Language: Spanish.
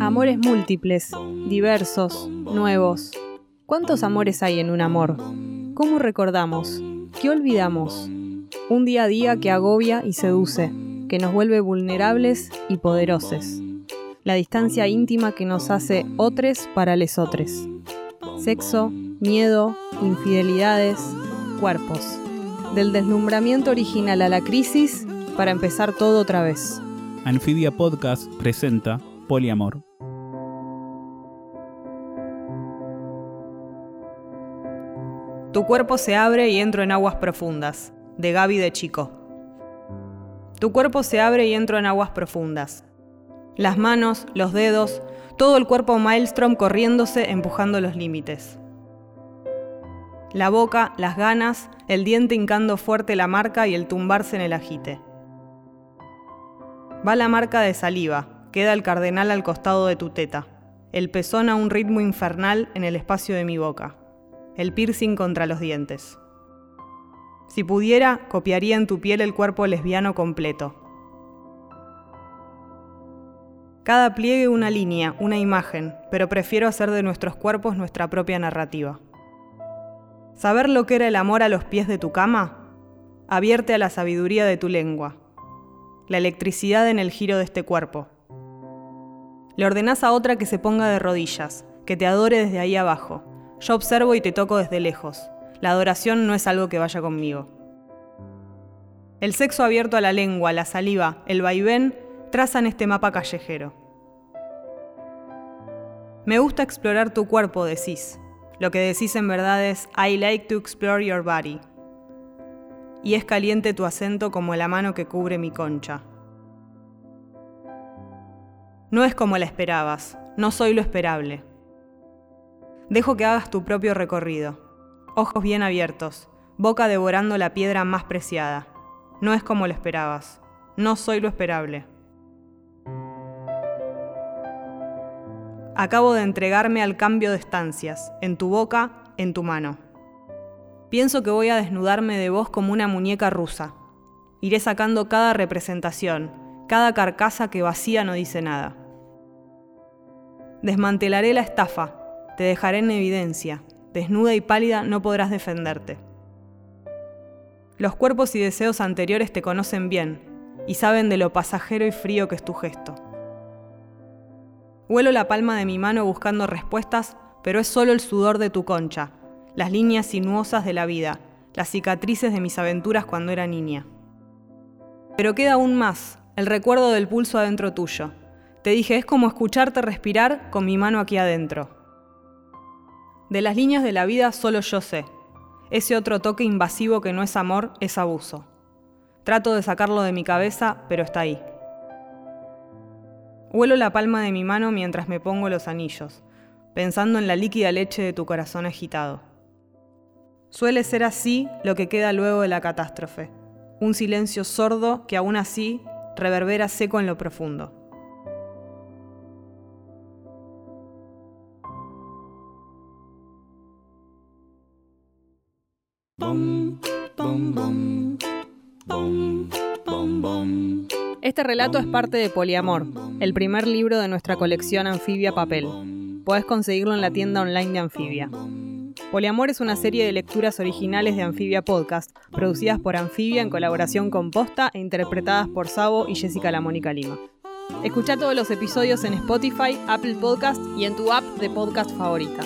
Amores múltiples, diversos, nuevos. ¿Cuántos amores hay en un amor? ¿Cómo recordamos? ¿Qué olvidamos? Un día a día que agobia y seduce, que nos vuelve vulnerables y poderosos. La distancia íntima que nos hace otres para lesotres. Sexo, miedo, infidelidades, cuerpos. Del deslumbramiento original a la crisis para empezar todo otra vez. Anfibia Podcast presenta Poliamor. Tu cuerpo se abre y entro en aguas profundas, de Gaby de Chico. Tu cuerpo se abre y entro en aguas profundas. Las manos, los dedos, todo el cuerpo maelstrom corriéndose, empujando los límites. La boca, las ganas, el diente hincando fuerte la marca y el tumbarse en el ajite. Va la marca de saliva, queda el cardenal al costado de tu teta, el pezón a un ritmo infernal en el espacio de mi boca, el piercing contra los dientes. Si pudiera, copiaría en tu piel el cuerpo lesbiano completo. Cada pliegue una línea, una imagen, pero prefiero hacer de nuestros cuerpos nuestra propia narrativa. ¿Saber lo que era el amor a los pies de tu cama? Abierte a la sabiduría de tu lengua. La electricidad en el giro de este cuerpo. Le ordenás a otra que se ponga de rodillas, que te adore desde ahí abajo. Yo observo y te toco desde lejos. La adoración no es algo que vaya conmigo. El sexo abierto a la lengua, la saliva, el vaivén, trazan este mapa callejero. Me gusta explorar tu cuerpo, decís, lo que decís en verdad es I like to explore your body. Y es caliente tu acento como la mano que cubre mi concha. No es como la esperabas, no soy lo esperable. Dejo que hagas tu propio recorrido. Ojos bien abiertos, boca devorando la piedra más preciada. No es como lo esperabas, no soy lo esperable. Acabo de entregarme al cambio de estancias, en tu boca, en tu mano. Pienso que voy a desnudarme de vos como una muñeca rusa. Iré sacando cada representación, cada carcasa que vacía no dice nada. Desmantelaré la estafa, te dejaré en evidencia, desnuda y pálida no podrás defenderte. Los cuerpos y deseos anteriores te conocen bien y saben de lo pasajero y frío que es tu gesto. Huelo la palma de mi mano buscando respuestas, pero es solo el sudor de tu concha, las líneas sinuosas de la vida, las cicatrices de mis aventuras cuando era niña. Pero queda aún más, el recuerdo del pulso adentro tuyo. Te dije, es como escucharte respirar con mi mano aquí adentro. De las líneas de la vida solo yo sé. Ese otro toque invasivo que no es amor, es abuso. Trato de sacarlo de mi cabeza, pero está ahí. Huelo la palma de mi mano mientras me pongo los anillos, pensando en la líquida leche de tu corazón agitado. Suele ser así lo que queda luego de la catástrofe, un silencio sordo que aún así reverbera seco en lo profundo. Este relato es parte de Poliamor, el primer libro de nuestra colección Anfibia Papel. Podés conseguirlo en la tienda online de Anfibia. Poliamor es una serie de lecturas originales de Anfibia Podcast, producidas por Anfibia en colaboración con Posta e interpretadas por Sabo y Jessica La Mónica Lima. Escucha todos los episodios en Spotify, Apple Podcast y en tu app de podcast favorita.